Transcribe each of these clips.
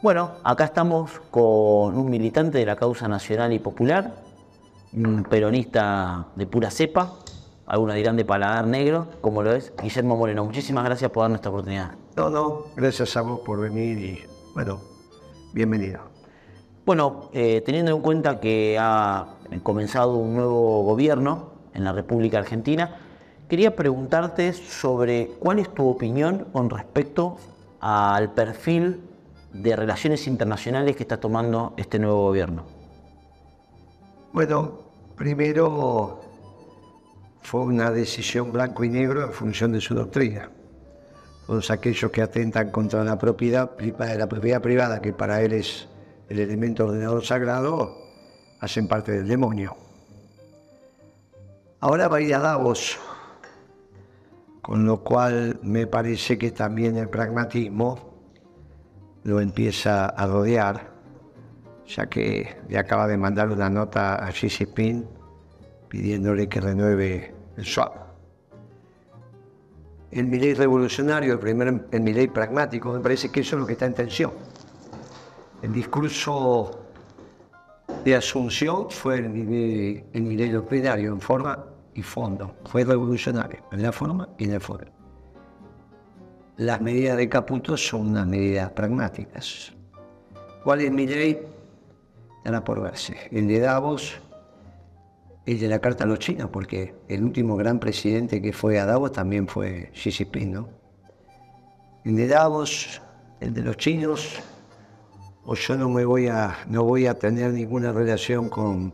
Bueno, acá estamos con un militante de la causa nacional y popular, un peronista de pura cepa, algunos dirán de paladar negro, como lo es Guillermo Moreno. Muchísimas gracias por darnos esta oportunidad. No, no, gracias a vos por venir y bueno, bienvenido. Bueno, eh, teniendo en cuenta que ha comenzado un nuevo gobierno en la República Argentina, quería preguntarte sobre cuál es tu opinión con respecto al perfil de relaciones internacionales que está tomando este nuevo gobierno. Bueno, primero fue una decisión blanco y negro en función de su doctrina. Todos aquellos que atentan contra la propiedad, la propiedad privada, que para él es el elemento ordenador sagrado, hacen parte del demonio. Ahora va a ir a Davos, con lo cual me parece que también el pragmatismo lo empieza a rodear, ya que le acaba de mandar una nota a Xi Jinping pidiéndole que renueve el swap. El Milei revolucionario, el primer el Milei pragmático, me parece que eso es lo que está en tensión. El discurso de Asunción fue el Milei, el doctrinario en forma y fondo. Fue revolucionario en la forma y en el fondo. Las medidas de Caputo son unas medidas pragmáticas. ¿Cuál es mi ley? Por verse. El de Davos, el de la Carta a los chinos, porque el último gran presidente que fue a Davos también fue Xi Jinping, ¿no? El de Davos, el de los chinos, o yo no me voy a, no voy a tener ninguna relación con,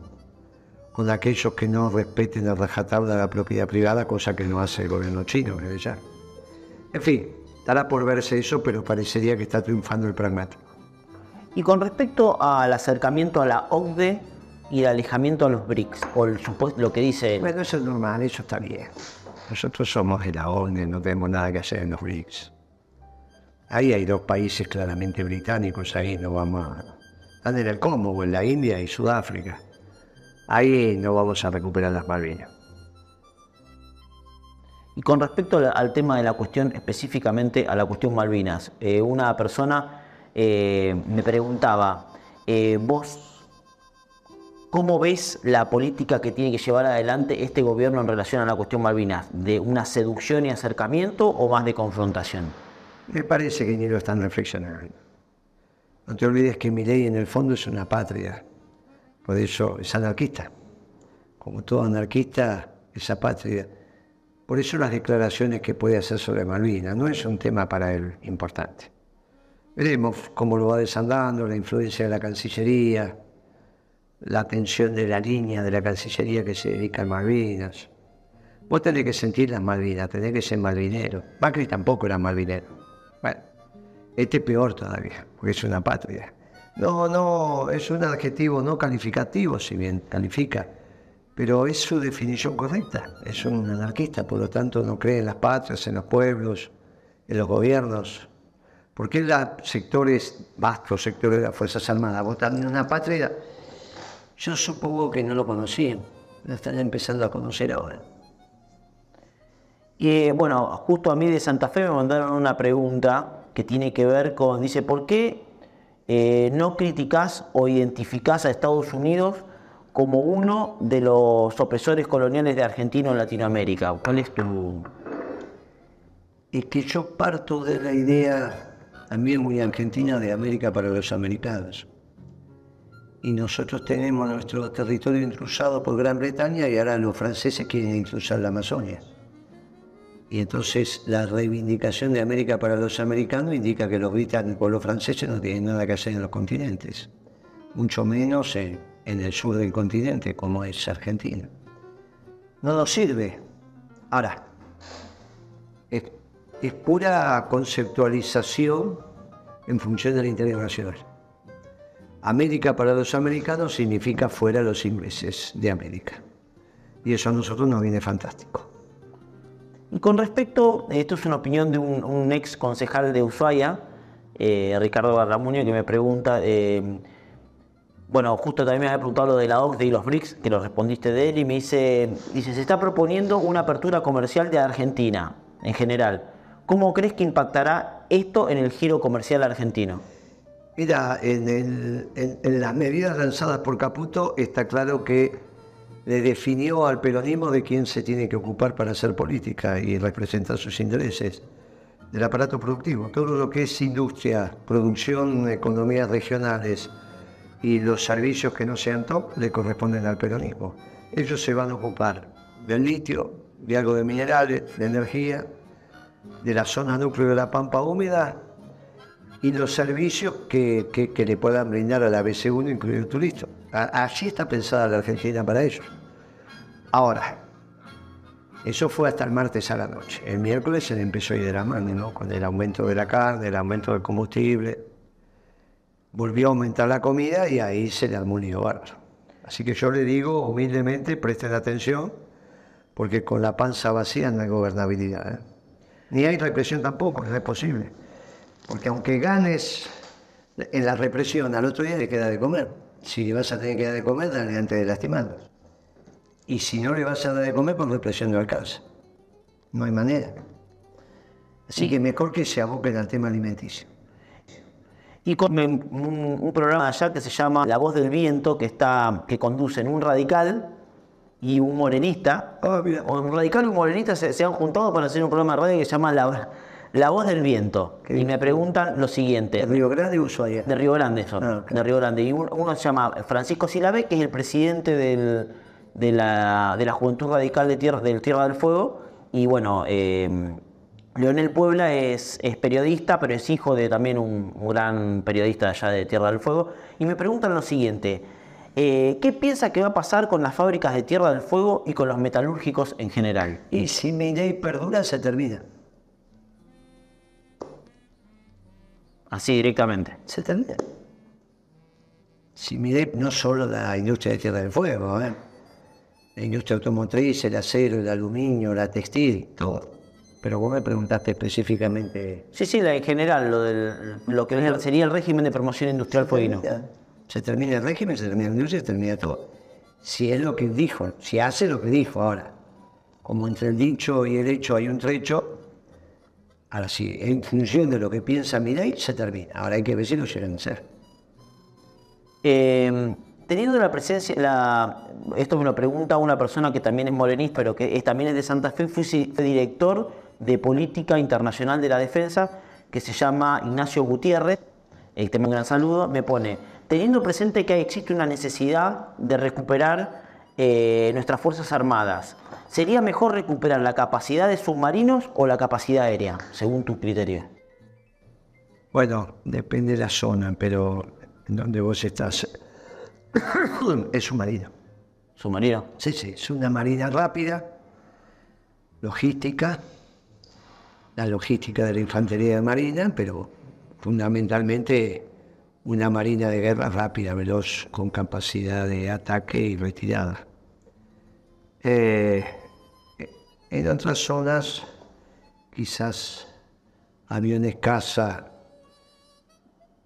con aquellos que no respeten el rajatabla de la propiedad privada, cosa que no hace el gobierno chino, ya. En fin, Estará por verse eso, pero parecería que está triunfando el pragmático. Y con respecto al acercamiento a la OCDE y el alejamiento a los BRICS, o el lo que dice Bueno, eso es normal, eso está bien. Nosotros somos de la OCDE, no tenemos nada que hacer en los BRICS. Ahí hay dos países claramente británicos, ahí no vamos a... Están en el en la India y Sudáfrica. Ahí no vamos a recuperar las Malvinas. Y con respecto al, tema de la cuestión, específicamente a la cuestión Malvinas, eh, una persona eh, me preguntaba, eh, vos, ¿cómo ves la política que tiene que llevar adelante este gobierno en relación a la cuestión Malvinas? ¿De una seducción y acercamiento o más de confrontación? Me parece que ni lo están reflexionando. No te olvides que mi ley en el fondo es una patria, por eso es anarquista. Como todo anarquista, esa patria por eso las declaraciones que puede hacer sobre Malvinas no es un tema para él importante. Veremos cómo lo va desandando, la influencia de la Cancillería, la atención de la línea de la Cancillería que se dedica a Malvinas. Vos tenés que sentir las Malvinas, tenés que ser malvinero. Macri tampoco era malvinero. Bueno, este es peor todavía, porque es una patria. No, no, es un adjetivo no calificativo, si bien califica pero es su definición correcta. Es un anarquista, por lo tanto no cree en las patrias, en los pueblos, en los gobiernos. Porque los sectores, vastos sectores de las Fuerzas Armadas, votan en una patria. Yo supongo que no lo conocían, lo están empezando a conocer ahora. Y bueno, justo a mí de Santa Fe me mandaron una pregunta que tiene que ver con, dice, ¿por qué eh, no criticás o identificás a Estados Unidos como uno de los opresores coloniales de Argentina en Latinoamérica. ¿Cuál es tu...? Es que yo parto de la idea, también muy argentina, de América para los americanos. Y nosotros tenemos nuestro territorio intrusado por Gran Bretaña y ahora los franceses quieren intrusar la Amazonia. Y entonces la reivindicación de América para los americanos indica que los británicos los franceses no tienen nada que hacer en los continentes, mucho menos en en el sur del continente, como es Argentina. No nos sirve. Ahora, es, pura conceptualización en función del interés nacional. América para los americanos significa fuera los ingleses de América. Y eso a nosotros nos viene fantástico. Y con respecto, esto es una opinión de un, ex concejal de Ushuaia, eh, Ricardo Barramuño, que me pregunta, eh, bueno, justo también me había preguntado lo de la OCDE y los BRICS, que lo respondiste de él, y me dice, dice, se está proponiendo una apertura comercial de Argentina, en general. ¿Cómo crees que impactará esto en el giro comercial argentino? Mira, en, el- en- las medidas lanzadas por Caputo está claro que le definió al peronismo de quién se tiene que ocupar para hacer política y representar sus intereses del aparato productivo. Todo lo que es industria, producción, economías regionales y los servicios que no sean top le corresponden al peronismo. Ellos se van a ocupar del litio, de algo de minerales, de energía, de la zona núcleo de la pampa húmeda y los servicios que, que- que le puedan brindar a la BC1, incluido el turismo. Así está pensada la Argentina para ellos. Ahora, eso fue hasta el martes a la noche. El miércoles se le empezó a ir de la mano, ¿no? Con el aumento de la carne, el aumento del combustible. Volvió a aumentar la comida y ahí se le armó un. Así que yo le digo humildemente, presten atención, porque con la panza vacía no hay gobernabilidad. ¿eh? Ni hay represión tampoco, no es posible. Porque aunque ganes en la represión, al otro día le queda de comer. Si le vas a tener que dar de comer, dale antes de lastimando. Y si no le vas a dar de comer, con represión no alcanza. No hay manera. Así que mejor que se aboquen al tema alimenticio. Y con un, un programa allá que se llama La Voz del Viento, que está, que conducen un radical y un morenista. Ah, mira. Un radical y un morenista se, se han juntado para hacer un programa de radio que se llama La, La Voz del Viento. Y me preguntan lo siguiente. ¿De Río Grande o Ushuaia? De Río Grande son, Ah, de Río Grande. Y un- uno se llama Francisco Silabe, que es el presidente del- de, la, de la Juventud Radical de Tierra, del Tierra del Fuego. Y bueno, eh, Leonel Puebla es, es periodista, pero es hijo de también un, un gran periodista allá de Tierra del Fuego. Y me preguntan lo siguiente. eh, ¿Qué piensa que va a pasar con las fábricas de Tierra del Fuego y con los metalúrgicos en general? Y si mi ley perdura, se termina. Así directamente. Se termina. Si mi ley no solo la industria de Tierra del Fuego, ¿eh? la industria automotriz, el acero, el aluminio, la textil, todo. Pero vos me preguntaste específicamente Sí, sí, en general, lo, del, lo que es sería el régimen de promoción industrial fueguino. Se termina el régimen, se termina la industria, se termina todo. Si es lo que dijo, si hace lo que dijo ahora. Como entre el dicho y el hecho hay un trecho, ahora sí, en función de lo que piensa mi ley, se termina. Ahora hay que ver si lo llegan a hacer. Eh, teniendo la presencia, la, esto me lo pregunta una persona que también es morenista, pero que es- también es de Santa Fe, fue, fue director de Política Internacional de la Defensa, que se llama Ignacio Gutiérrez, eh, te mando un gran saludo, me pone, teniendo presente que existe una necesidad de recuperar eh, nuestras Fuerzas Armadas, ¿sería mejor recuperar la capacidad de submarinos o la capacidad aérea, según tu criterio? Bueno, depende de la zona, pero en donde vos estás es un marino. ¿Submarino? Sí, sí, es una marina rápida, logística, la logística de la infantería de marina, pero fundamentalmente una marina de guerra rápida, veloz, con capacidad de ataque y retirada. Eh, en otras zonas, quizás aviones caza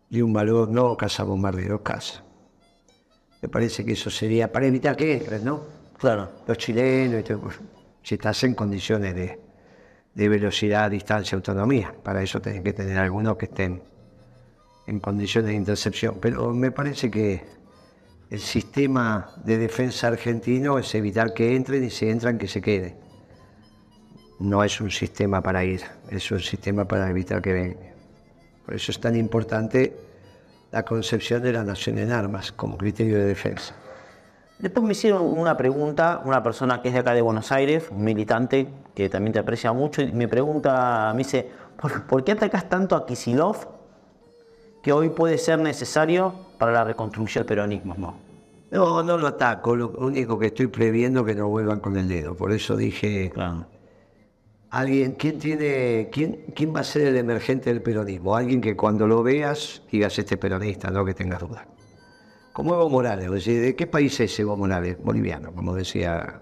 de un valor, no caza bombarderos, caza. Me parece que eso sería para evitar que entren, ¿no? Claro. Los chilenos, y todo, si estás en condiciones de, de velocidad, distancia, autonomía, para eso tenés que tener algunos que estén en condiciones de intercepción. Pero me parece que el sistema de defensa argentino es evitar que entren y si entran que se queden. No es un sistema para ir, es un sistema para evitar que vengan. Por eso es tan importante la concepción de la nación en armas como criterio de defensa. Después me hicieron una pregunta, una persona que es de acá de Buenos Aires, un militante que también te aprecia mucho, y me pregunta, me dice, ¿por, por qué atacas tanto a Kisilov que hoy puede ser necesario para la reconstrucción del peronismo? No. No, lo ataco, lo único que estoy previendo que no vuelvan con el dedo. Por eso dije, Claro. alguien, ¿quién tiene, quién, quién va a ser el emergente del peronismo? Alguien que cuando lo veas digas este es peronista, no que tengas duda. Como Evo Morales, ¿de qué país es Evo Morales? Boliviano, como decía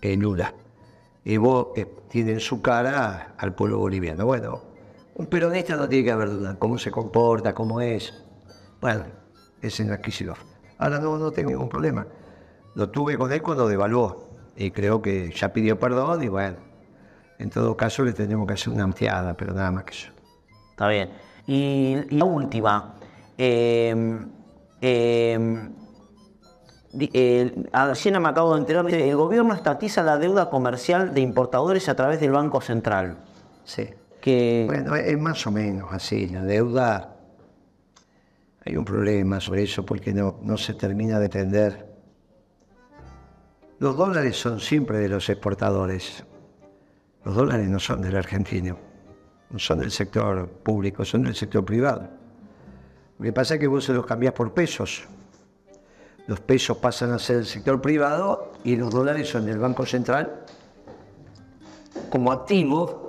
Lula. Evo eh, tiene en su cara al pueblo boliviano. Bueno, un peronista no tiene que haber duda, cómo se comporta, cómo es. Bueno, es Kicillof. Ahora no, no tengo ningún problema. Lo tuve con él cuando devaluó y creo que ya pidió perdón y bueno, en todo caso le tenemos que hacer una ampliada, pero nada más que eso. Está bien. Y la última, Eh, eh, di- eh, me acabo de enterar, el gobierno estatiza la deuda comercial de importadores a través del Banco Central. Sí. Que, Bueno, es más o menos así. La deuda, hay un problema sobre eso porque no, no se termina de entender. Los dólares son siempre de los exportadores. Los dólares no son del argentino, no son del sector público, son del sector privado. Lo que pasa es que vos se los cambiás por pesos. Los pesos pasan a ser del sector privado y los dólares son del Banco Central como activo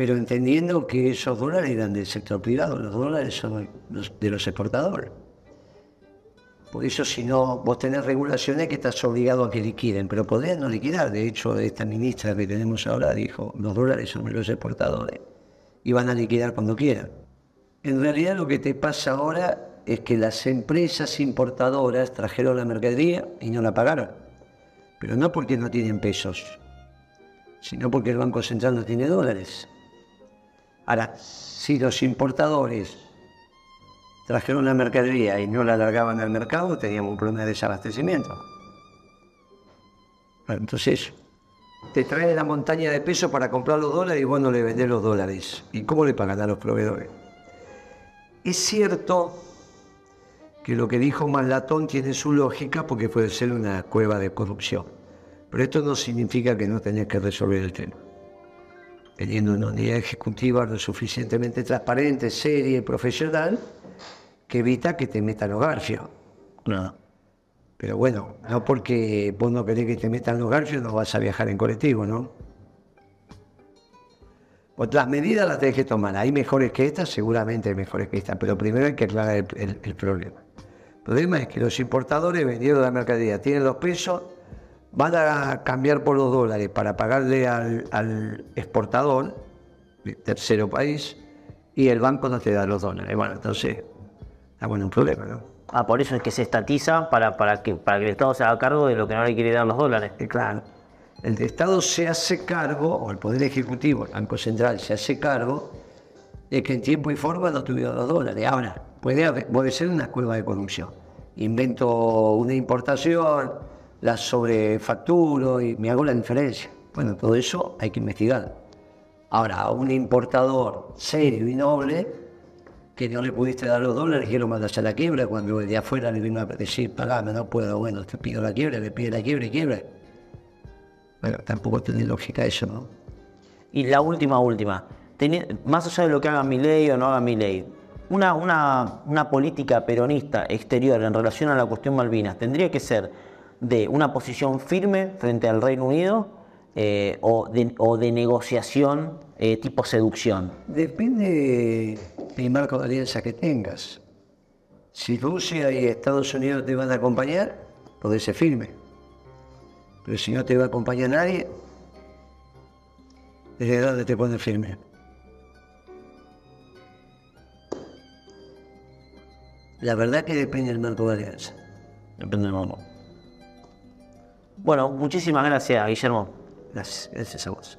pero entendiendo que esos dólares eran del sector privado, los dólares son los- de los exportadores. Por eso, si no, vos tenés regulaciones que estás obligado a que liquiden, pero podrían no liquidar. De hecho, esta ministra que tenemos ahora dijo, los dólares son de los exportadores y van a liquidar cuando quieran. En realidad lo que te pasa ahora es que las empresas importadoras trajeron la mercadería y no la pagaron. Pero no porque no tienen pesos, sino porque el Banco Central no tiene dólares. Ahora, si los importadores trajeron la mercadería y no la largaban al mercado, teníamos un problema de desabastecimiento. Entonces, te trae la montaña de pesos para comprar los dólares y vos no le vendés los dólares. ¿Y cómo le pagan a los proveedores? Es cierto que lo que dijo Maslatón tiene su lógica porque puede ser una cueva de corrupción. Pero esto no significa que no tenés que resolver el tema. Teniendo una unidad ejecutiva lo suficientemente transparente, seria y profesional, que evita que te metan los garfios. no. Pero bueno, no porque vos no querés que te metan los garfios, no vas a viajar en colectivo, ¿no? Otras medidas las tenés que tomar. Hay mejores que estas, seguramente hay mejores que estas, pero primero hay que aclarar el, el- el problema. El problema es que los importadores vendieron la mercadería, tienen los pesos, van a cambiar por los dólares para pagarle al, al exportador tercero país y el banco no te da los dólares. Bueno, entonces, está bueno un problema, ¿no? Ah, por eso es que se estatiza para, para, que, para que el Estado se haga cargo de lo que no le quiere dar los dólares. Eh, claro, el Estado se hace cargo, o el Poder Ejecutivo, el Banco Central, se hace cargo de que en tiempo y forma no tuvieron los dólares. Ahora, puede, ser una cueva de corrupción. Invento una importación, la sobrefacturo y me hago la diferencia. Bueno, todo eso hay que investigar. Ahora, a un importador serio y noble, que no le pudiste dar los dólares, que lo mandas a la quiebra, cuando de afuera le vino a decir, pagame, no puedo, bueno, te pido la quiebra, le pide la quiebra y quiebra. Bueno, tampoco tiene lógica eso, ¿no? Y la última, última. Más allá de lo que haga mi ley o no haga mi ley, una, una, una política peronista exterior en relación a la cuestión Malvinas tendría que ser de una posición firme frente al Reino Unido eh, o, de, o de negociación eh, tipo seducción. Depende del marco de alianza que tengas. Si Rusia y Estados Unidos te van a acompañar, podés ser firme. Pero si no te va a acompañar nadie, ¿desde dónde te pones firme? La verdad que depende del marco de alianza. Depende del modo. Bueno, muchísimas gracias, Guillermo. Gracias, gracias a vos.